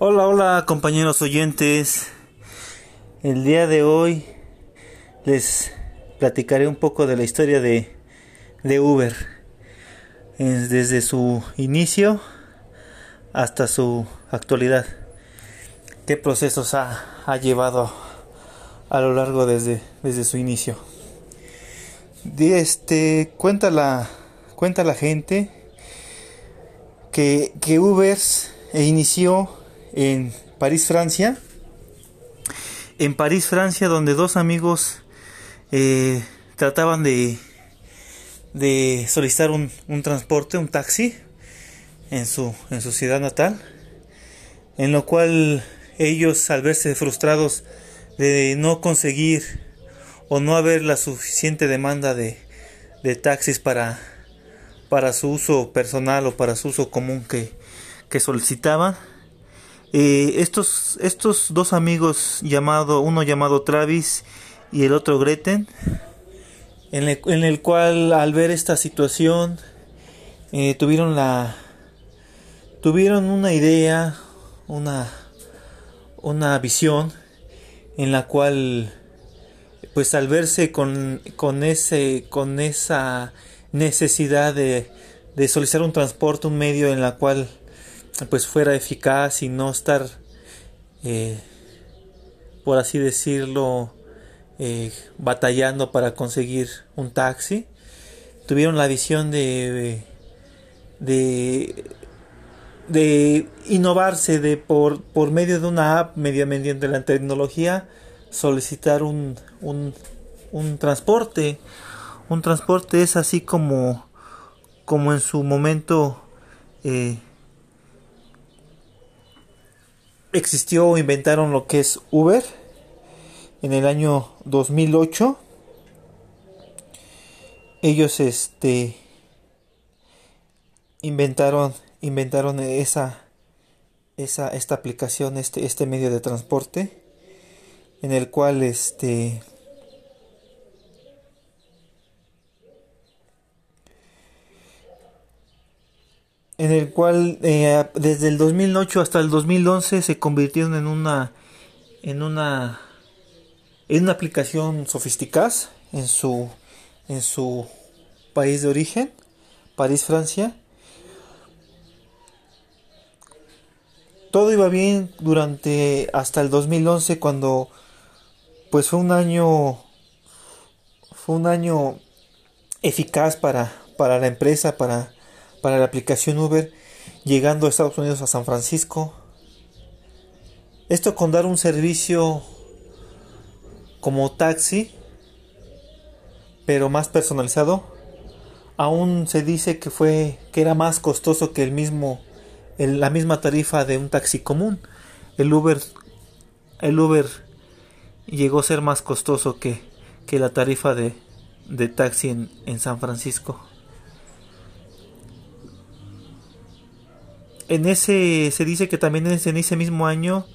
Hola, hola compañeros oyentes. El día de hoy les platicaré un poco de la historia de, de Uber. Desde su inicio hasta su actualidad. ¿Qué procesos ha, ha llevado a lo largo desde, desde su inicio? este, cuenta, la, cuenta la gente que, que Uber inició en París, Francia. En París, Francia, donde dos amigos eh, trataban de, solicitar un, transporte, un taxi, en su, en su ciudad natal, en lo cual ellos, al verse frustrados de no conseguir o no haber la suficiente demanda de, taxis para, su uso personal o para su uso común que solicitaban, eh, estos, estos dos amigos, llamado, uno llamado Travis y el otro Greten, en el, en el cual al ver esta situación eh, tuvieron la tuvieron una idea, una una visión en la cual pues al verse con, con ese con esa necesidad de, de solicitar un transporte, un medio en la cual pues fuera eficaz y no estar eh, por así decirlo eh, batallando para conseguir un taxi. Tuvieron la visión de de, innovarse de por, por medio de una app medio mediante la tecnología solicitar un, un, un transporte. Un transporte es así como como en su momento eh, existió o inventaron lo que es Uber en el año 2008 ellos este inventaron inventaron esa esa esta aplicación este este medio de transporte en el cual este en el cual eh, desde el 2008 hasta el 2011 se convirtieron en una en una en una aplicación sofisticada en su en su país de origen París Francia. Todo iba bien durante hasta el 2011 cuando pues fue un año fue un año eficaz para para la empresa para para la aplicación Uber llegando a Estados Unidos a San Francisco. Esto con dar un servicio como taxi, pero más personalizado. Aún se dice que fue que era más costoso que el mismo la misma tarifa de un taxi común. El Uber el Uber llegó a ser más costoso que, que la tarifa de, de taxi en, en San Francisco. En ese se dice que también en ese mismo año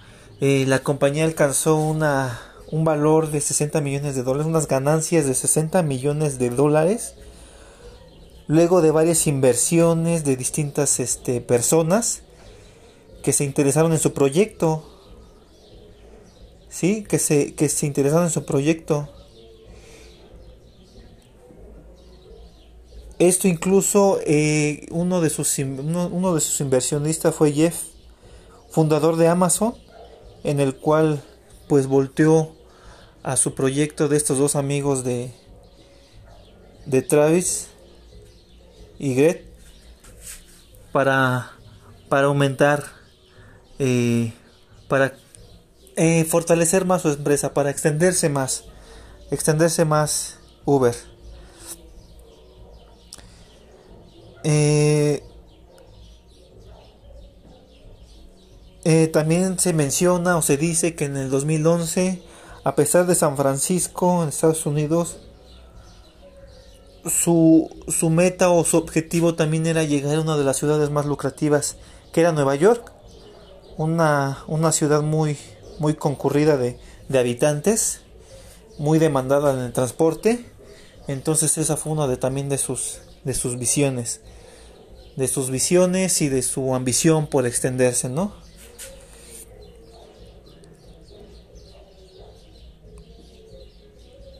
eh, la compañía alcanzó una un valor de 60 millones de dólares, unas ganancias de 60 millones de dólares, luego de varias inversiones de distintas este, personas que se interesaron en su proyecto, sí, que se, que se interesaron en su proyecto. Esto incluso eh, uno, de sus, uno, de sus inversionistas fue Jeff, fundador de Amazon, en el cual pues volteó a su proyecto de estos dos amigos de, de Travis y Gret para, para aumentar, eh, para eh, fortalecer más su empresa, para extenderse más, extenderse más Uber. Eh, eh, también se menciona o se dice que en el 2011, a pesar de San Francisco, en Estados Unidos, su, su meta o su objetivo también era llegar a una de las ciudades más lucrativas, que era Nueva York, una, una ciudad muy, muy concurrida de, de habitantes, muy demandada en el transporte. Entonces esa fue una de también de sus, de sus visiones, de sus visiones y de su ambición por extenderse, ¿no?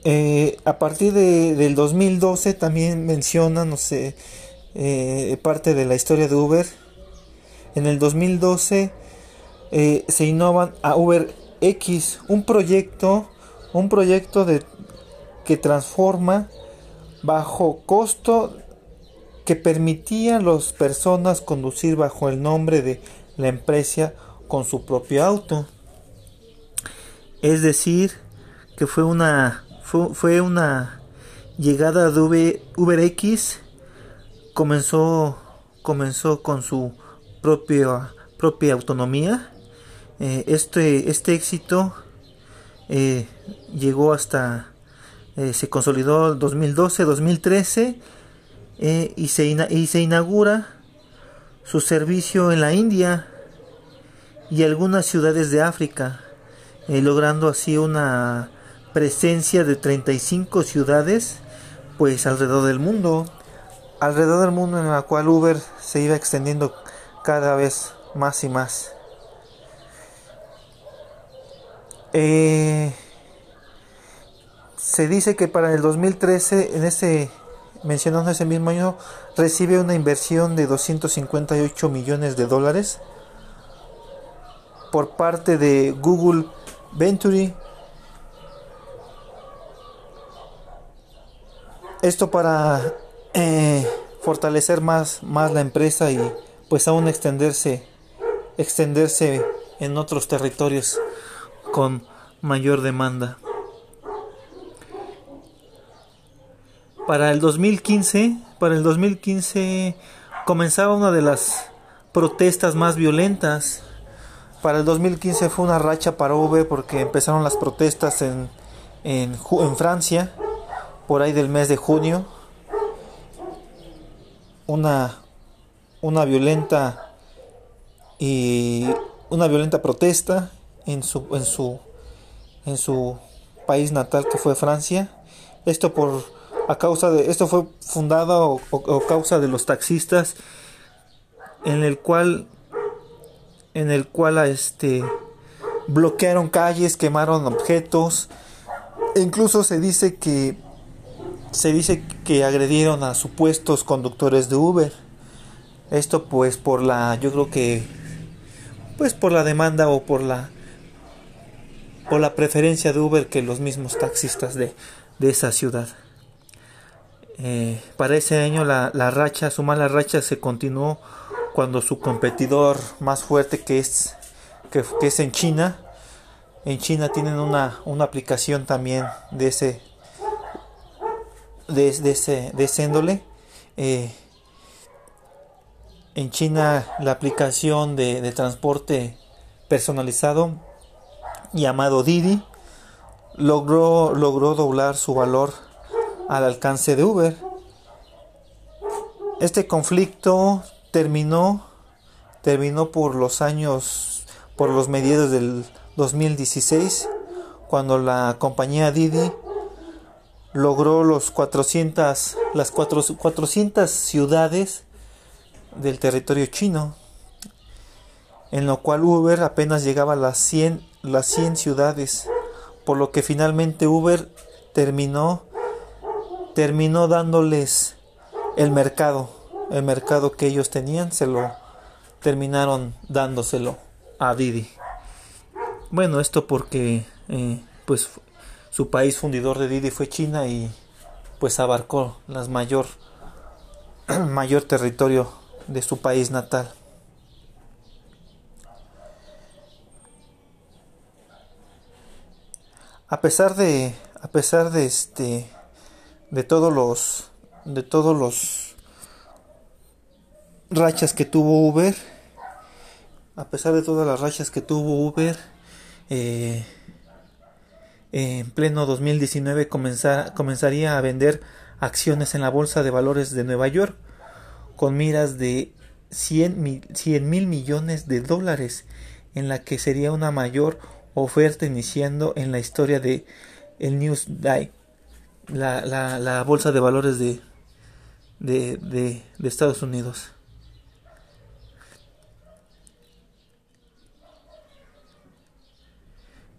Eh, a partir de, del 2012 también menciona, no sé, eh, parte de la historia de Uber. En el 2012 eh, se innovan a Uber X, un proyecto, un proyecto de, que transforma bajo costo que permitía a las personas conducir bajo el nombre de la empresa con su propio auto. Es decir, que fue una fue, una llegada de Uber, X comenzó comenzó con su propia propia autonomía eh, este este éxito eh, llegó hasta eh, se consolidó en 2012 2013 y se y se inaugura su servicio en la India y algunas ciudades de África logrando así una presencia de 35 ciudades pues alrededor del mundo. Alrededor del mundo en la cual Uber se iba extendiendo cada vez más y más. Eh, se dice que para el 2013 en ese mencionando ese mismo año recibe una inversión de 258 millones de dólares por parte de Google Venturi Esto para eh, fortalecer más, más la empresa y pues aún extenderse, extenderse en otros territorios con mayor demanda. Para el 2015, para el 2015 comenzaba una de las protestas más violentas. Para el 2015 fue una racha para Uber porque empezaron las protestas en, en, en Francia por ahí del mes de junio una una violenta y una violenta protesta en su en su en su país natal que fue Francia esto por a causa de esto fue fundado o, causa de los taxistas en el cual en el cual este bloquearon calles quemaron objetos e incluso se dice que se dice que agredieron a supuestos conductores de Uber. Esto pues por la, yo creo que, pues por la demanda o por la, por la preferencia de Uber que los mismos taxistas de, de esa ciudad. Eh, para ese año la, racha, su mala racha se continuó cuando su competidor más fuerte que es, que, es en China, en China tienen una, una aplicación también de ese de, ese, de índole. Eh, en China la aplicación de, transporte personalizado llamado Didi logró, logró doblar su valor al alcance de Uber. Este conflicto terminó, terminó por los años, por los mediados del 2016, cuando la compañía Didi logró los 400, las 400 ciudades del territorio chino, en lo cual Uber apenas llegaba a las 100, las 100 ciudades, por lo que finalmente Uber terminó, terminó dándoles el mercado, el mercado que ellos tenían, se lo terminaron dándoselo a Didi. Bueno, esto porque eh, pues su país fundidor de Didi fue China y pues abarcó las mayor mayor territorio de su país natal. A pesar de a pesar de este de todos los de todos los rachas que tuvo Uber, a pesar de todas las rachas que tuvo Uber, eh, en pleno 2019 comenzaría a vender acciones en la Bolsa de Valores de Nueva York con miras de 100 mil, millones de dólares en la que sería una mayor oferta iniciando en la historia de el Newsday, la, la, la bolsa de valores de, de, de Estados Unidos.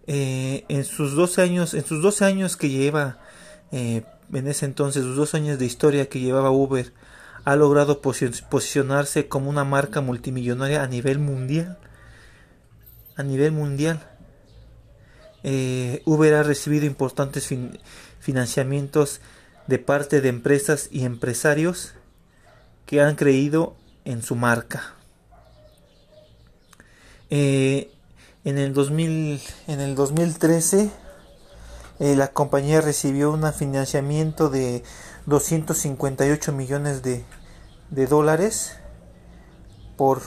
Eh, en sus 12 años, en sus 12 años que lleva eh, en ese entonces, los dos años de historia que llevaba Uber, ha logrado posicionarse como una marca multimillonaria a nivel mundial. A nivel mundial. Eh, Uber ha recibido importantes financiamientos de parte de empresas y empresarios que han creído en su marca. Eh, en, el 2000, en el 2013 eh, la compañía recibió un financiamiento de 258 millones de, dólares por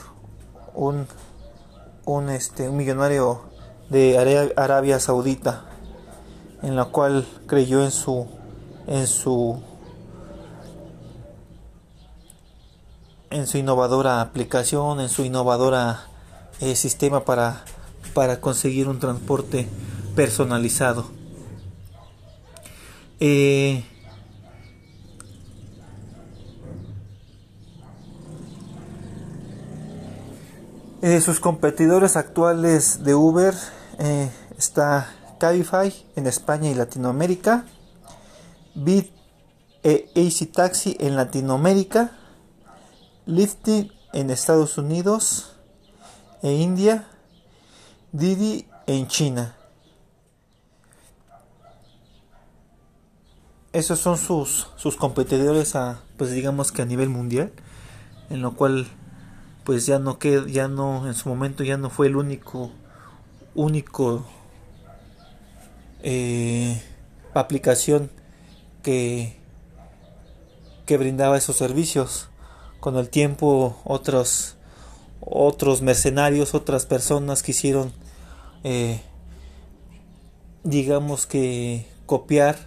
un, este, un millonario de Arabia Saudita en la cual creyó en su en su en su innovadora aplicación, en su innovadora eh, sistema para, para conseguir un transporte personalizado. Eh, eh, sus competidores actuales de Uber está Cabify en España y Latinoamérica, Bit e Easy Taxi en Latinoamérica, Lifting en Estados Unidos e India, Didi en China. Esos son sus, sus competidores a, pues digamos que a nivel mundial, en lo cual pues ya no queda, ya no, en su momento ya no fue el único, único eh, aplicación que, que brindaba esos servicios. Con el tiempo otros otros mercenarios otras personas quisieron eh, digamos que copiar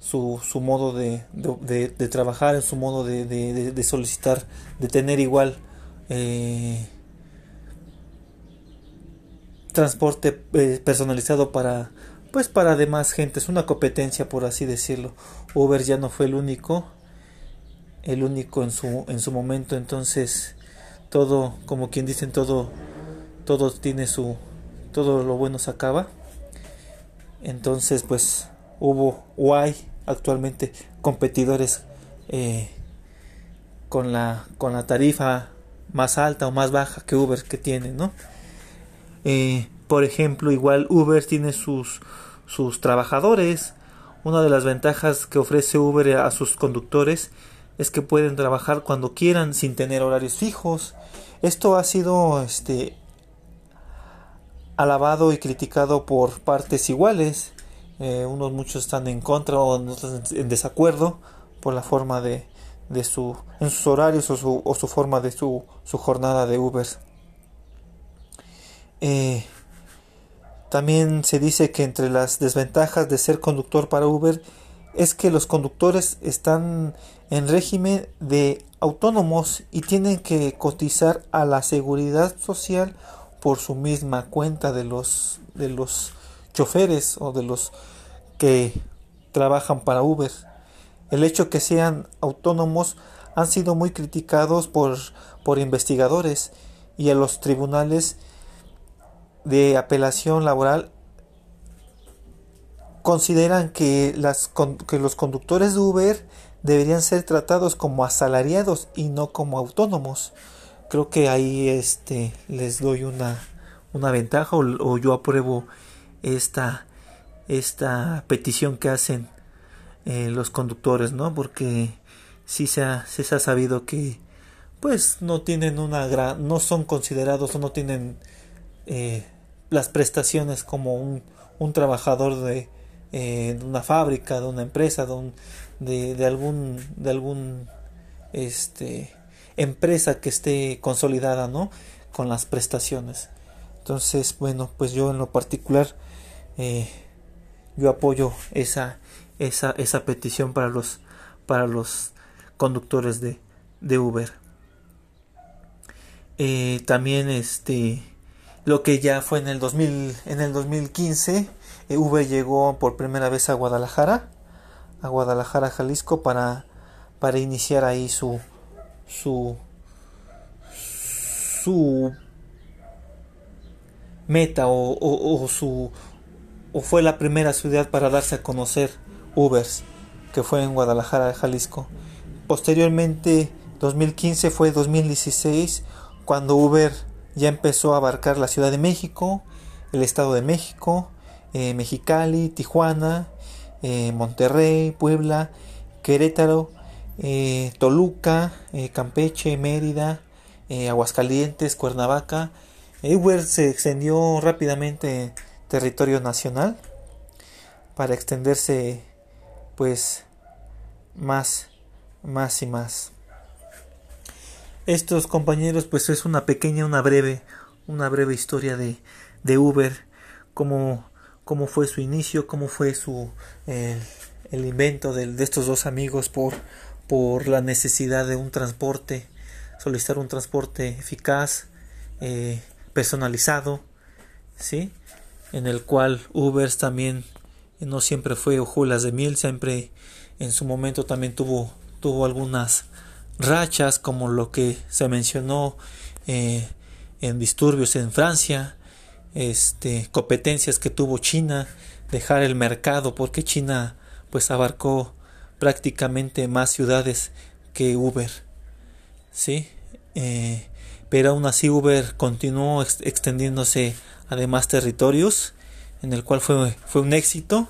su, su modo de, de, trabajar en su modo de, de, solicitar de tener igual eh, transporte eh, personalizado para pues para demás gente es una competencia por así decirlo Uber ya no fue el único el único en su, en su momento, entonces todo, como quien dicen, todo, todo tiene su, todo lo bueno se acaba. Entonces, pues hubo o actualmente competidores eh, con la con la tarifa más alta o más baja que Uber que tiene, ¿no? Eh, por ejemplo, igual Uber tiene sus sus trabajadores. Una de las ventajas que ofrece Uber a sus conductores es que pueden trabajar cuando quieran sin tener horarios fijos. Esto ha sido este alabado y criticado por partes iguales. Eh, unos muchos están en contra o en desacuerdo por la forma de, de su en sus horarios o su, o su forma de su, su jornada de Uber. Eh, también se dice que entre las desventajas de ser conductor para Uber es que los conductores están en régimen de autónomos y tienen que cotizar a la seguridad social por su misma cuenta de los de los choferes o de los que trabajan para Uber. El hecho que sean autónomos han sido muy criticados por, por investigadores y a los tribunales de apelación laboral consideran que, las, que los conductores de Uber deberían ser tratados como asalariados y no como autónomos. Creo que ahí este, les doy una, una ventaja o, yo apruebo esta, esta petición que hacen eh, los conductores, ¿no? Porque sí se ha, se ha sabido que pues no tienen una gran, no son considerados o no tienen eh, las prestaciones como un, un trabajador de, eh, de una fábrica, de una empresa, de, de, algún, de algún este, empresa que esté consolidada, ¿no? Con las prestaciones. Entonces, bueno, pues yo en lo particular, eh, yo apoyo esa, esa, esa petición para los, para los conductores de, de Uber. Eh, también este lo que ya fue en el 2000 en el 2015 eh, Uber llegó por primera vez a Guadalajara, a Guadalajara, Jalisco, para, para iniciar ahí su, su, su meta o, su o fue la primera ciudad para darse a conocer Ubers que fue en Guadalajara, Jalisco. Posteriormente, 2015 fue 2016, cuando Uber ya empezó a abarcar la Ciudad de México, el Estado de México, eh, Mexicali, Tijuana, eh, Monterrey, Puebla, Querétaro, eh, Toluca, Campeche, Mérida, Aguascalientes, Cuernavaca. Uber se extendió rápidamente en territorio nacional para extenderse pues más, más y más. Estos compañeros pues es una pequeña, una breve, una breve historia de, de Uber, cómo, cómo fue su inicio, cómo fue su el invento de, de, estos dos amigos por, por la necesidad de un transporte, solicitar un transporte eficaz, eh, personalizado, ¿sí? en el cual Uber también no siempre fue hojuelas de miel, siempre en su momento también tuvo, tuvo algunas rachas como lo que se mencionó eh, en disturbios en Francia, este, competencias que tuvo China, dejar el mercado porque China pues abarcó prácticamente más ciudades que Uber, sí, eh, pero aún así Uber continuó extendiéndose a demás territorios en el cual fue, fue un éxito.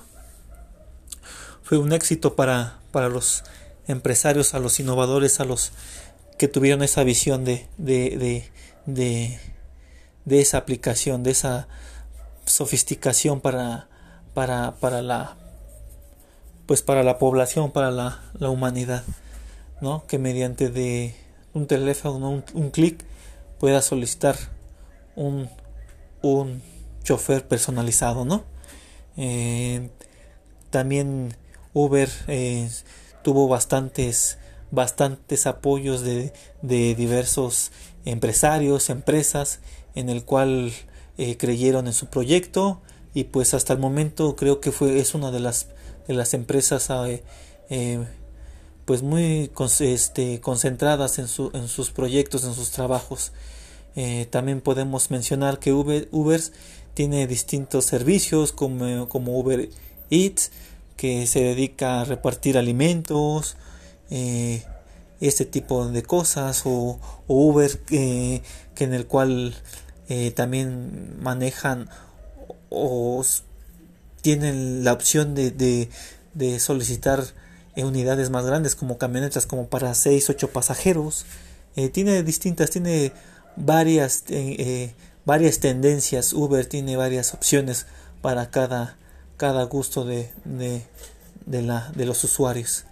Fue un éxito para, para los empresarios, a los innovadores, a los que tuvieron esa visión de, de, de, de, esa aplicación, de esa sofisticación para, para, para la pues para la población, para la, la humanidad, ¿no? Que mediante de un teléfono, un, un clic, pueda solicitar un, un chofer personalizado, ¿no? Eh, también Uber eh, tuvo bastantes bastantes apoyos de, de, diversos empresarios, empresas, en el cual eh, creyeron en su proyecto y pues hasta el momento creo que fue es una de las de las empresas pues muy este, concentradas en, su, en sus proyectos, en sus trabajos. también podemos mencionar que Uber, Ubers tiene distintos servicios como, como Uber Eats que se dedica a repartir alimentos eh, este tipo de cosas o, Uber que en el cual eh, también manejan o tienen la opción de, de, solicitar unidades más grandes como camionetas como para 6 8 pasajeros eh, tiene distintas tiene varias varias tendencias. Uber tiene varias opciones para cada, cada gusto de, de, la, de los usuarios.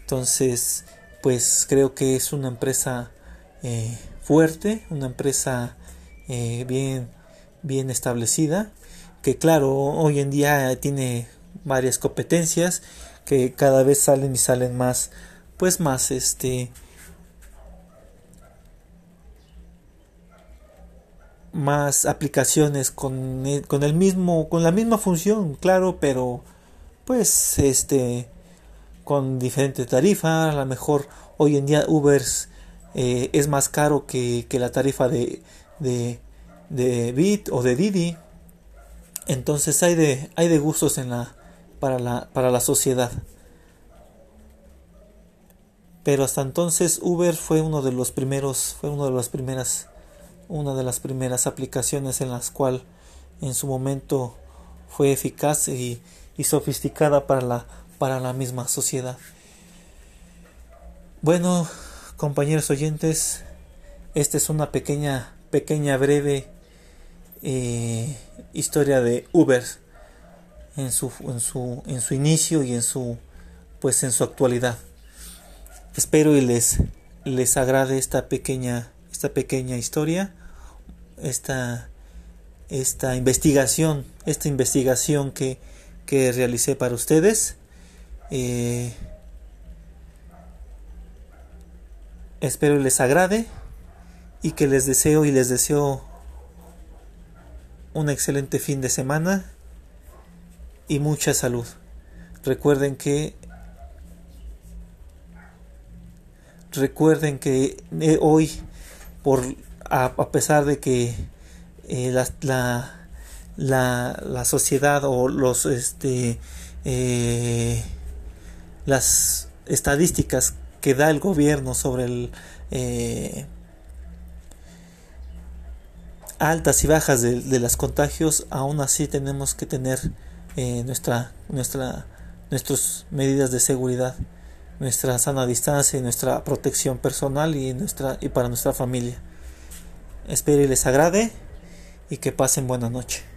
Entonces, pues creo que es una empresa eh, fuerte, una empresa eh, bien, bien establecida, que claro, hoy en día tiene varias competencias que cada vez salen y salen más, pues más este más aplicaciones con con el mismo con la misma función claro pero pues este con diferente tarifa a lo mejor hoy en día Uber eh, es más caro que, que la tarifa de, de, de Bit o de Didi. Entonces hay de hay de gustos en la para la para la sociedad. Pero hasta entonces Uber fue uno de los primeros fue uno de las primeras una de las primeras aplicaciones en las cual en su momento fue eficaz y, sofisticada para la, para la misma sociedad. Bueno, compañeros oyentes, esta es una pequeña, pequeña, breve eh, historia de Uber en su, en su, en su inicio y en su, pues en su actualidad. Espero y les, les agrade esta pequeña esta pequeña historia, esta, esta investigación, esta investigación que, que realicé para ustedes. Eh, espero les agrade y que les deseo y les deseo un excelente fin de semana y mucha salud. Recuerden que recuerden que eh, hoy por a, pesar de que eh, la, la, la, sociedad o los este eh, las estadísticas que da el gobierno sobre el eh, altas y bajas de, de los contagios, aún así tenemos que tener eh, nuestra, nuestra, nuestras medidas de seguridad, nuestra sana distancia y nuestra protección personal y, nuestra, y para nuestra familia. Espero y les agrade y que pasen buena noche.